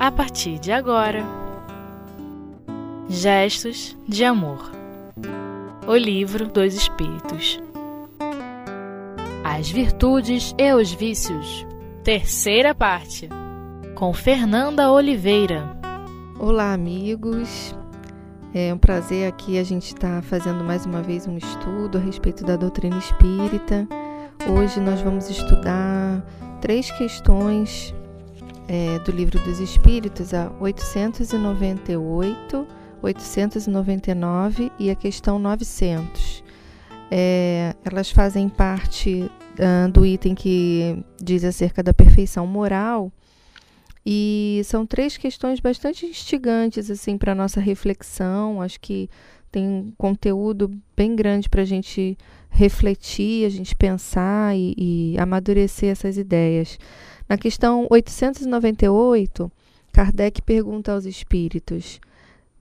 a partir de agora. Gestos de Amor O Livro dos Espíritos As Virtudes e os Vícios Terceira parte Com Fernanda Oliveira Olá, amigos. É um prazer aqui a gente estar tá fazendo mais uma vez um estudo a respeito da doutrina espírita. Hoje nós vamos estudar três questões é, do Livro dos Espíritos, a 898, 899 e a questão 900. É, elas fazem parte uh, do item que diz acerca da perfeição moral e são três questões bastante instigantes assim para nossa reflexão. Acho que tem um conteúdo bem grande para a gente refletir, a gente pensar e, e amadurecer essas ideias. Na questão 898, Kardec pergunta aos espíritos: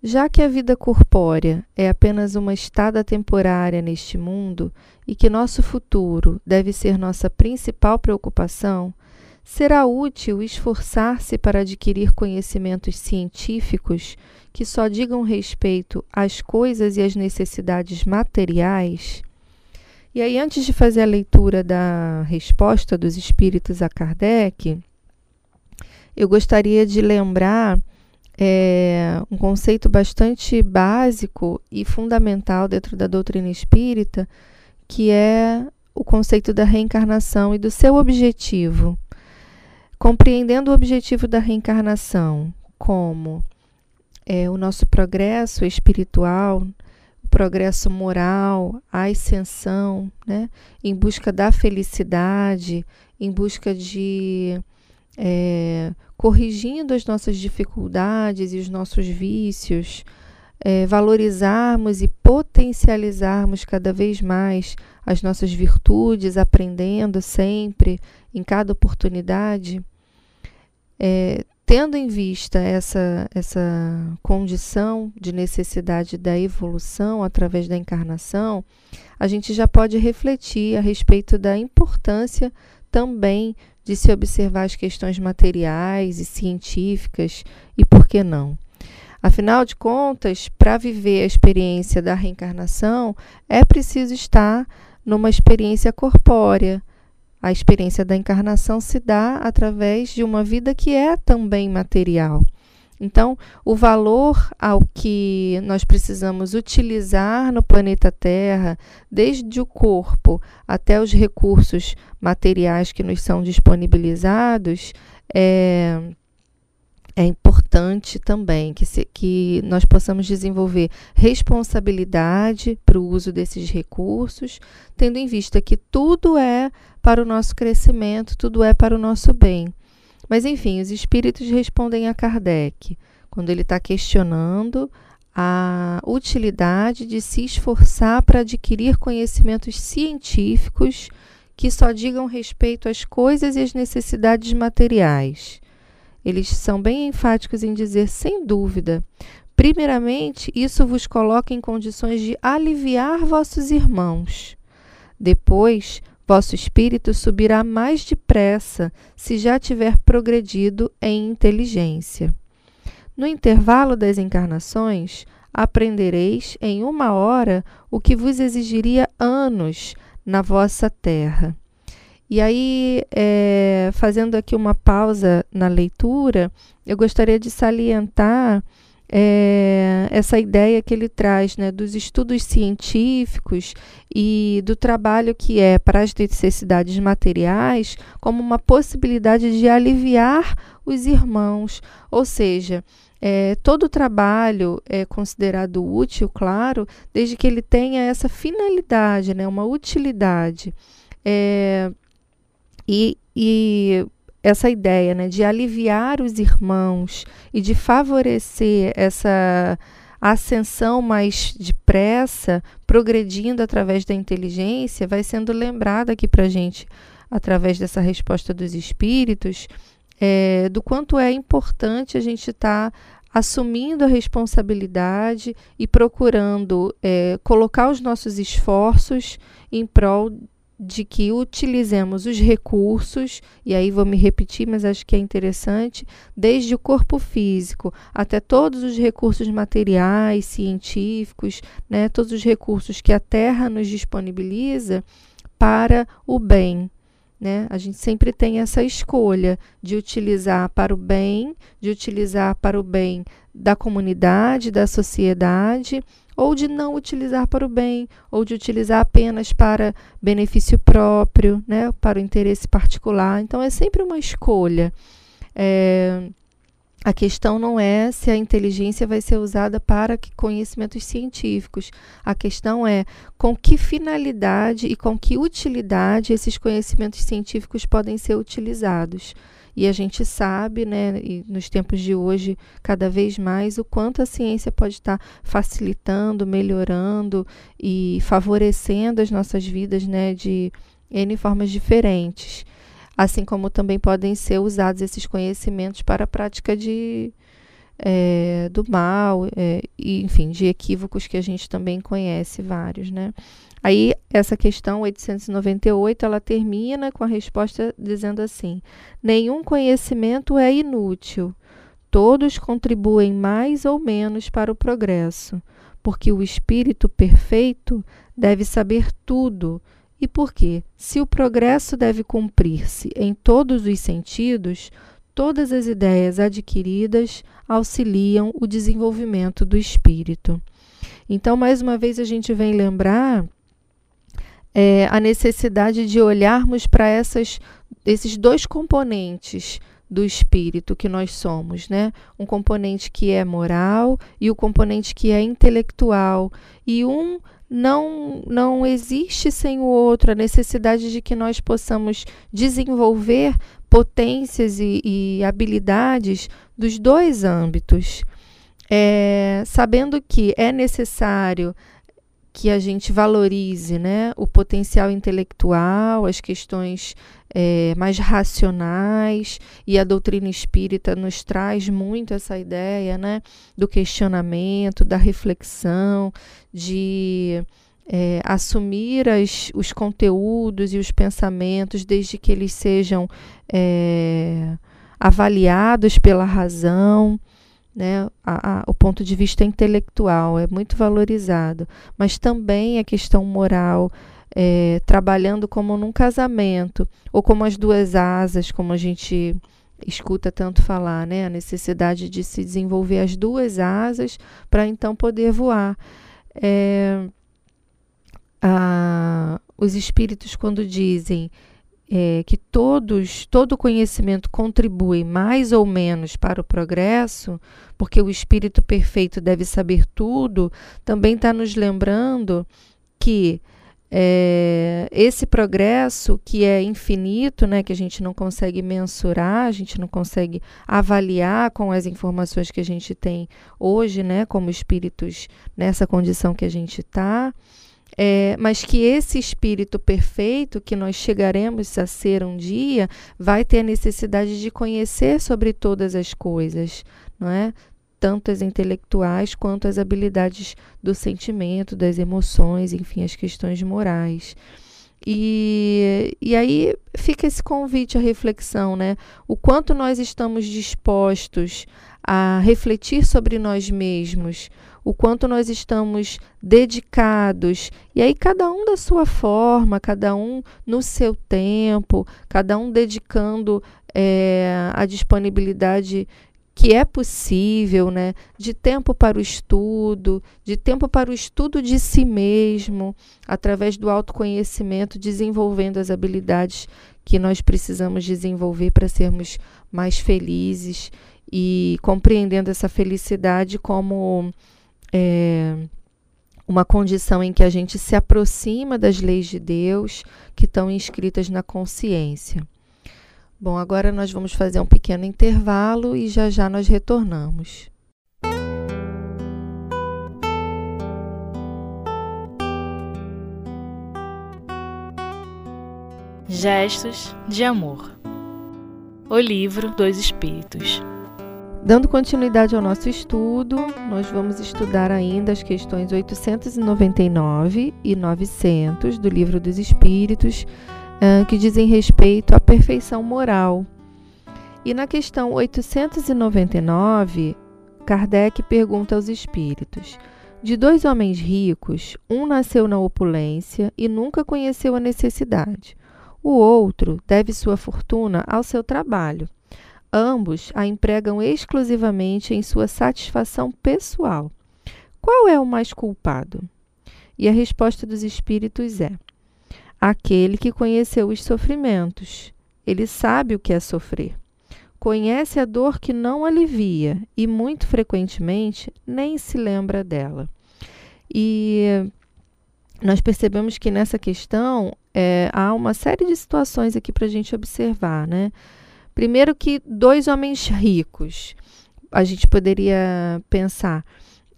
já que a vida corpórea é apenas uma estada temporária neste mundo e que nosso futuro deve ser nossa principal preocupação, Será útil esforçar-se para adquirir conhecimentos científicos que só digam respeito às coisas e às necessidades materiais? E aí, antes de fazer a leitura da resposta dos espíritos a Kardec, eu gostaria de lembrar é, um conceito bastante básico e fundamental dentro da doutrina espírita, que é o conceito da reencarnação e do seu objetivo. Compreendendo o objetivo da reencarnação como é, o nosso progresso espiritual, progresso moral, a ascensão, né, em busca da felicidade, em busca de é, corrigindo as nossas dificuldades e os nossos vícios, é, valorizarmos e potencializarmos cada vez mais as nossas virtudes, aprendendo sempre, em cada oportunidade, é, tendo em vista essa, essa condição de necessidade da evolução através da encarnação, a gente já pode refletir a respeito da importância também de se observar as questões materiais e científicas e por que não. Afinal de contas, para viver a experiência da reencarnação, é preciso estar numa experiência corpórea. A experiência da encarnação se dá através de uma vida que é também material. Então, o valor ao que nós precisamos utilizar no planeta Terra, desde o corpo até os recursos materiais que nos são disponibilizados, é, é importante também que, se, que nós possamos desenvolver responsabilidade para o uso desses recursos, tendo em vista que tudo é para o nosso crescimento, tudo é para o nosso bem. Mas, enfim, os espíritos respondem a Kardec quando ele está questionando a utilidade de se esforçar para adquirir conhecimentos científicos que só digam respeito às coisas e às necessidades materiais eles são bem enfáticos em dizer, sem dúvida, primeiramente, isso vos coloca em condições de aliviar vossos irmãos. Depois, vosso espírito subirá mais depressa se já tiver progredido em inteligência. No intervalo das encarnações, aprendereis em uma hora o que vos exigiria anos na vossa terra. E aí, é, fazendo aqui uma pausa na leitura, eu gostaria de salientar é, essa ideia que ele traz né, dos estudos científicos e do trabalho que é para as necessidades materiais como uma possibilidade de aliviar os irmãos, ou seja, é, todo trabalho é considerado útil, claro, desde que ele tenha essa finalidade, né, uma utilidade. É, e, e essa ideia né, de aliviar os irmãos e de favorecer essa ascensão mais depressa, progredindo através da inteligência, vai sendo lembrada aqui para a gente, através dessa resposta dos espíritos, é, do quanto é importante a gente estar tá assumindo a responsabilidade e procurando é, colocar os nossos esforços em prol de que utilizemos os recursos, e aí vou me repetir, mas acho que é interessante, desde o corpo físico até todos os recursos materiais, científicos, né, todos os recursos que a Terra nos disponibiliza para o bem. Né? A gente sempre tem essa escolha de utilizar para o bem, de utilizar para o bem da comunidade, da sociedade, ou de não utilizar para o bem, ou de utilizar apenas para benefício próprio, né, para o interesse particular. Então é sempre uma escolha. É, a questão não é se a inteligência vai ser usada para conhecimentos científicos. A questão é com que finalidade e com que utilidade esses conhecimentos científicos podem ser utilizados. E a gente sabe, né, e nos tempos de hoje, cada vez mais, o quanto a ciência pode estar facilitando, melhorando e favorecendo as nossas vidas né, de N formas diferentes. Assim como também podem ser usados esses conhecimentos para a prática de, é, do mal, é, e, enfim, de equívocos que a gente também conhece vários, né? Aí, essa questão 898, ela termina com a resposta dizendo assim: nenhum conhecimento é inútil. Todos contribuem mais ou menos para o progresso, porque o espírito perfeito deve saber tudo. E porque, se o progresso deve cumprir-se em todos os sentidos, todas as ideias adquiridas auxiliam o desenvolvimento do espírito. Então, mais uma vez, a gente vem lembrar é, a necessidade de olharmos para esses dois componentes do espírito que nós somos, né? Um componente que é moral e o componente que é intelectual. E um não, não existe sem o outro, a necessidade de que nós possamos desenvolver potências e, e habilidades dos dois âmbitos. É, sabendo que é necessário que a gente valorize né, o potencial intelectual, as questões é, mais racionais, e a doutrina espírita nos traz muito essa ideia né, do questionamento, da reflexão, de é, assumir as, os conteúdos e os pensamentos desde que eles sejam é, avaliados pela razão né? A, a, o ponto de vista intelectual é muito valorizado, mas também a questão moral, é, trabalhando como num casamento, ou como as duas asas, como a gente escuta tanto falar, né? A necessidade de se desenvolver as duas asas para então poder voar. É, a, os espíritos, quando dizem é, que todos, todo conhecimento contribui mais ou menos para o progresso, porque o espírito perfeito deve saber tudo, também está nos lembrando que é, esse progresso que é infinito, né, que a gente não consegue mensurar, a gente não consegue avaliar com as informações que a gente tem hoje, né, como espíritos nessa condição que a gente está, é, mas que esse espírito perfeito que nós chegaremos a ser um dia vai ter a necessidade de conhecer sobre todas as coisas, não é? Tanto as intelectuais quanto as habilidades do sentimento, das emoções, enfim, as questões morais. E, e aí fica esse convite à reflexão, né? O quanto nós estamos dispostos a refletir sobre nós mesmos, o quanto nós estamos dedicados, e aí cada um da sua forma, cada um no seu tempo, cada um dedicando é, a disponibilidade que é possível, né? De tempo para o estudo, de tempo para o estudo de si mesmo, através do autoconhecimento, desenvolvendo as habilidades que nós precisamos desenvolver para sermos mais felizes e compreendendo essa felicidade como é, uma condição em que a gente se aproxima das leis de Deus que estão inscritas na consciência. Bom, agora nós vamos fazer um pequeno intervalo e já já nós retornamos. Gestos de Amor O Livro dos Espíritos Dando continuidade ao nosso estudo, nós vamos estudar ainda as questões 899 e 900 do Livro dos Espíritos, que dizem respeito à perfeição moral. E na questão 899, Kardec pergunta aos espíritos: De dois homens ricos, um nasceu na opulência e nunca conheceu a necessidade. O outro deve sua fortuna ao seu trabalho. Ambos a empregam exclusivamente em sua satisfação pessoal. Qual é o mais culpado? E a resposta dos espíritos é: aquele que conheceu os sofrimentos. Ele sabe o que é sofrer conhece a dor que não alivia e muito frequentemente nem se lembra dela. E nós percebemos que nessa questão é, há uma série de situações aqui para a gente observar, né? Primeiro que dois homens ricos, a gente poderia pensar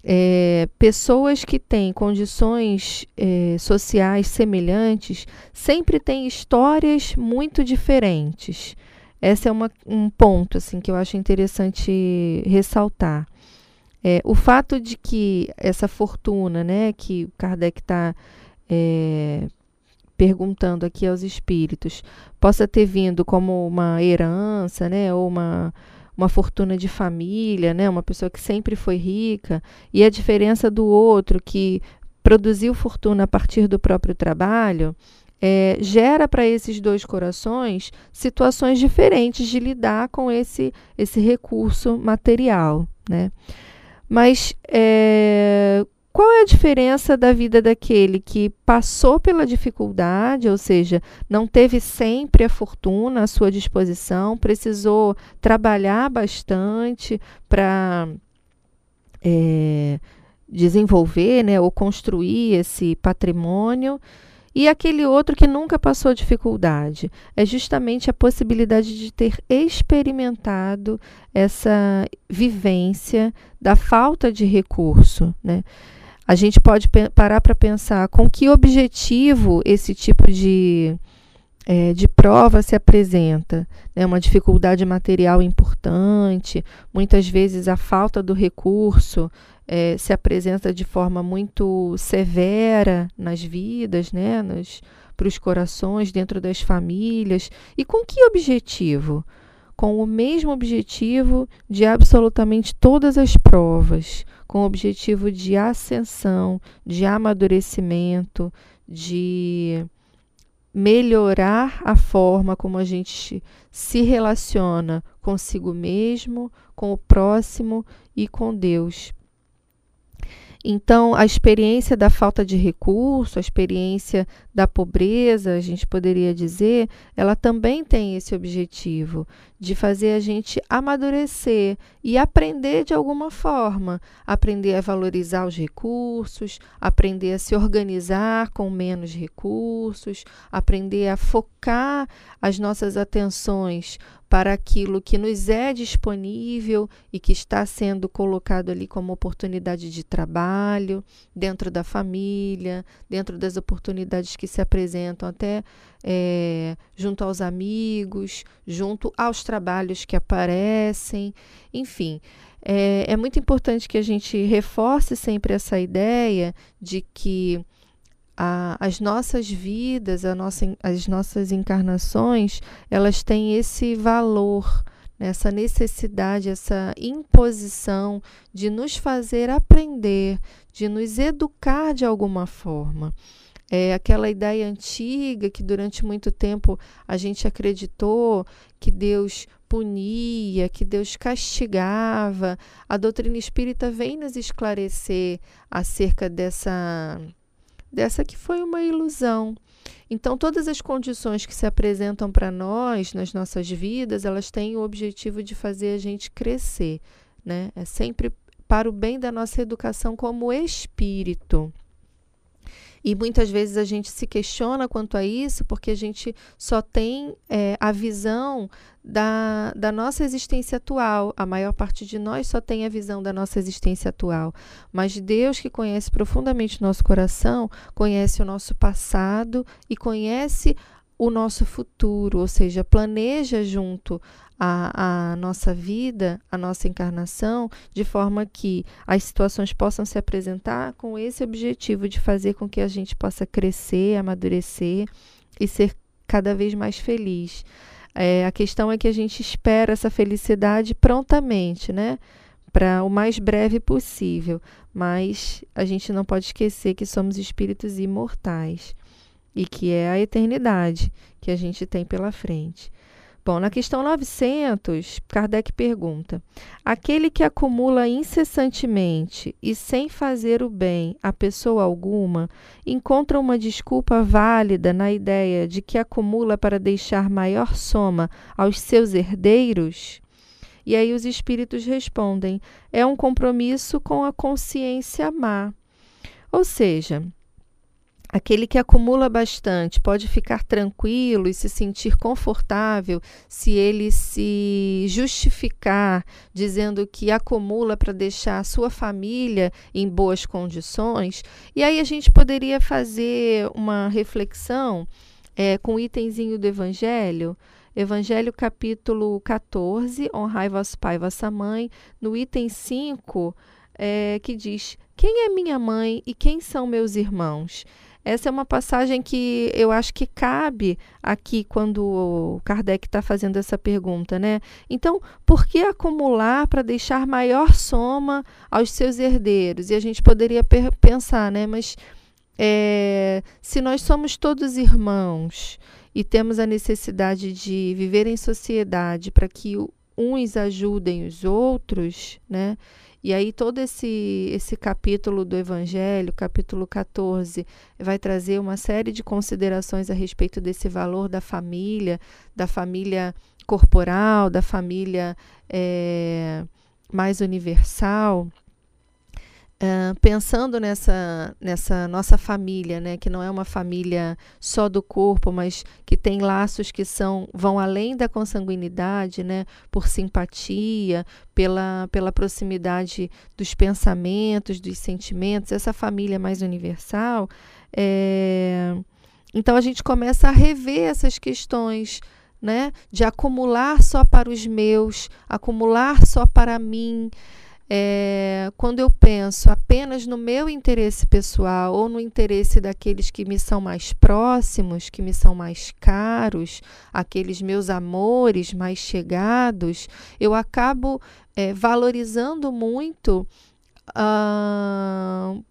é, pessoas que têm condições é, sociais semelhantes sempre têm histórias muito diferentes. Esse é uma, um ponto assim que eu acho interessante ressaltar. É, o fato de que essa fortuna, né, que Kardec está é, perguntando aqui aos espíritos, possa ter vindo como uma herança, né, ou uma, uma fortuna de família, né, uma pessoa que sempre foi rica, e a diferença do outro que produziu fortuna a partir do próprio trabalho, é, gera para esses dois corações situações diferentes de lidar com esse, esse recurso material. Né? Mas é, qual é a diferença da vida daquele que passou pela dificuldade, ou seja, não teve sempre a fortuna à sua disposição, precisou trabalhar bastante para é, desenvolver né, ou construir esse patrimônio? E aquele outro que nunca passou dificuldade é justamente a possibilidade de ter experimentado essa vivência da falta de recurso. Né? A gente pode parar para pensar com que objetivo esse tipo de, é, de prova se apresenta. Né? Uma dificuldade material importante, muitas vezes a falta do recurso é, se apresenta de forma muito severa nas vidas, né, para os corações, dentro das famílias. E com que objetivo? Com o mesmo objetivo de absolutamente todas as provas, com o objetivo de ascensão, de amadurecimento, de melhorar a forma como a gente se relaciona consigo mesmo, com o próximo e com Deus. Então, a experiência da falta de recurso, a experiência da pobreza, a gente poderia dizer, ela também tem esse objetivo de fazer a gente amadurecer e aprender de alguma forma, aprender a valorizar os recursos, aprender a se organizar com menos recursos, aprender a focar as nossas atenções para aquilo que nos é disponível e que está sendo colocado ali como oportunidade de trabalho, dentro da família, dentro das oportunidades que se apresentam até é, junto aos amigos, junto aos trabalhos que aparecem, enfim. É, é muito importante que a gente reforce sempre essa ideia de que a, as nossas vidas, a nossa, as nossas encarnações, elas têm esse valor, né, essa necessidade, essa imposição de nos fazer aprender, de nos educar de alguma forma. É aquela ideia antiga que durante muito tempo a gente acreditou que Deus punia, que Deus castigava. A doutrina espírita vem nos esclarecer acerca dessa dessa que foi uma ilusão. Então, todas as condições que se apresentam para nós nas nossas vidas, elas têm o objetivo de fazer a gente crescer, né? É sempre para o bem da nossa educação como espírito. E muitas vezes a gente se questiona quanto a isso porque a gente só tem é, a visão da, da nossa existência atual. A maior parte de nós só tem a visão da nossa existência atual. Mas Deus, que conhece profundamente nosso coração, conhece o nosso passado e conhece o nosso futuro, ou seja, planeja junto a, a, nossa vida, a nossa encarnação, de forma que as situações possam se apresentar com esse objetivo de fazer com que a gente possa crescer, amadurecer e ser cada vez mais feliz. É, a questão é que a gente espera essa felicidade prontamente, né? Para o mais breve possível, mas a gente não pode esquecer que somos espíritos imortais e que é a eternidade que a gente tem pela frente. Bom, na questão 900, Kardec pergunta: aquele que acumula incessantemente e sem fazer o bem a pessoa alguma, encontra uma desculpa válida na ideia de que acumula para deixar maior soma aos seus herdeiros? E aí os espíritos respondem: é um compromisso com a consciência má. Ou seja, Aquele que acumula bastante pode ficar tranquilo e se sentir confortável se ele se justificar dizendo que acumula para deixar a sua família em boas condições. E aí a gente poderia fazer uma reflexão é, com o itemzinho do Evangelho. Evangelho capítulo 14, honrai vosso pai e vossa mãe, no item 5, é, que diz: Quem é minha mãe e quem são meus irmãos? Essa é uma passagem que eu acho que cabe aqui quando o Kardec está fazendo essa pergunta, né? Então, por que acumular para deixar maior soma aos seus herdeiros? E a gente poderia pensar, né? Mas é, se nós somos todos irmãos e temos a necessidade de viver em sociedade para que uns ajudem os outros, né? E aí todo esse esse capítulo do Evangelho, capítulo 14, vai trazer uma série de considerações a respeito desse valor da família, da família corporal, da família é, mais universal. Uh, pensando nessa, nessa nossa família, né, que não é uma família só do corpo, mas que tem laços que são vão além da consanguinidade, né, por simpatia, pela, pela proximidade dos pensamentos, dos sentimentos, essa família mais universal. É... Então a gente começa a rever essas questões. Né, de acumular só para os meus, acumular só para mim, é, quando eu penso apenas no meu interesse pessoal ou no interesse daqueles que me são mais próximos, que me são mais caros, aqueles meus amores mais chegados, eu acabo é, valorizando muito. Uh,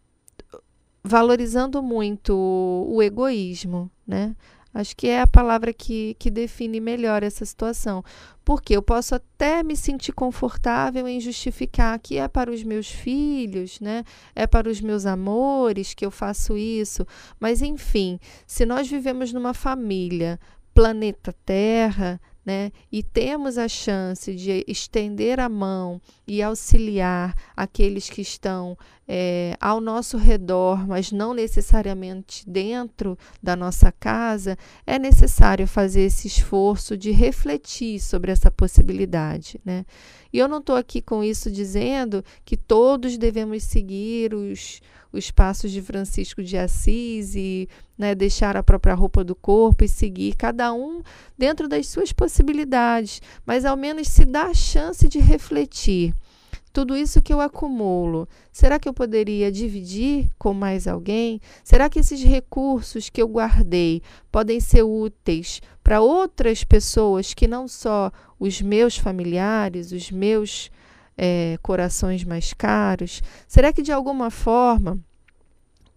valorizando muito o egoísmo, né? Acho que é a palavra que, que define melhor essa situação. Porque eu posso até me sentir confortável em justificar que é para os meus filhos, né? É para os meus amores que eu faço isso. Mas, enfim, se nós vivemos numa família, planeta Terra, né? E temos a chance de estender a mão e auxiliar aqueles que estão é, ao nosso redor, mas não necessariamente dentro da nossa casa, é necessário fazer esse esforço de refletir sobre essa possibilidade, né? E eu não estou aqui com isso dizendo que todos devemos seguir os os passos de Francisco de Assis e né, deixar a própria roupa do corpo e seguir, cada um dentro das suas possibilidades, mas ao menos se dá a chance de refletir. Tudo isso que eu acumulo, será que eu poderia dividir com mais alguém? Será que esses recursos que eu guardei podem ser úteis para outras pessoas que não só os meus familiares, os meus é, corações mais caros? Será que de alguma forma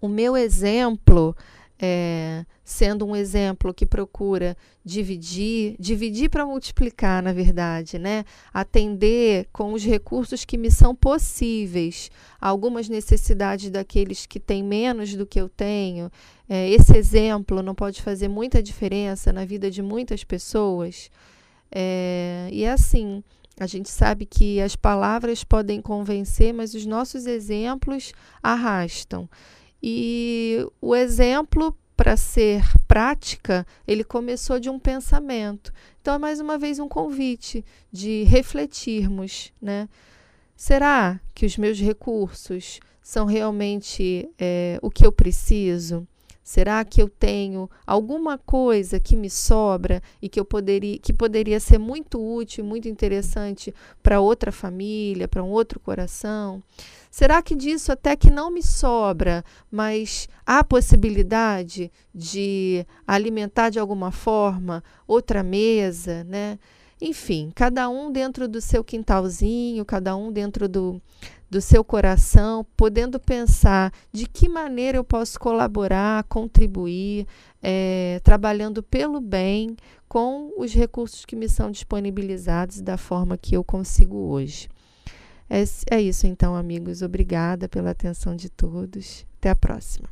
o meu exemplo, é, sendo um exemplo que procura dividir, dividir para multiplicar, na verdade, né? Atender com os recursos que me são possíveis, algumas necessidades daqueles que têm menos do que eu tenho. É, esse exemplo não pode fazer muita diferença na vida de muitas pessoas. É, e é assim, a gente sabe que as palavras podem convencer, mas os nossos exemplos arrastam. E o exemplo para ser prática, ele começou de um pensamento. Então, é mais uma vez um convite de refletirmos, né? Será que os meus recursos são realmente é, o que eu preciso? Será que eu tenho alguma coisa que me sobra e que eu poderia que poderia ser muito útil, muito interessante para outra família, para um outro coração? Será que disso até que não me sobra, mas há possibilidade de alimentar de alguma forma outra mesa, né? Enfim, cada um dentro do seu quintalzinho, cada um dentro do, do seu coração, podendo pensar de que maneira eu posso colaborar, contribuir, é, trabalhando pelo bem com os recursos que me são disponibilizados da forma que eu consigo hoje. É, é isso então, amigos. Obrigada pela atenção de todos. Até a próxima.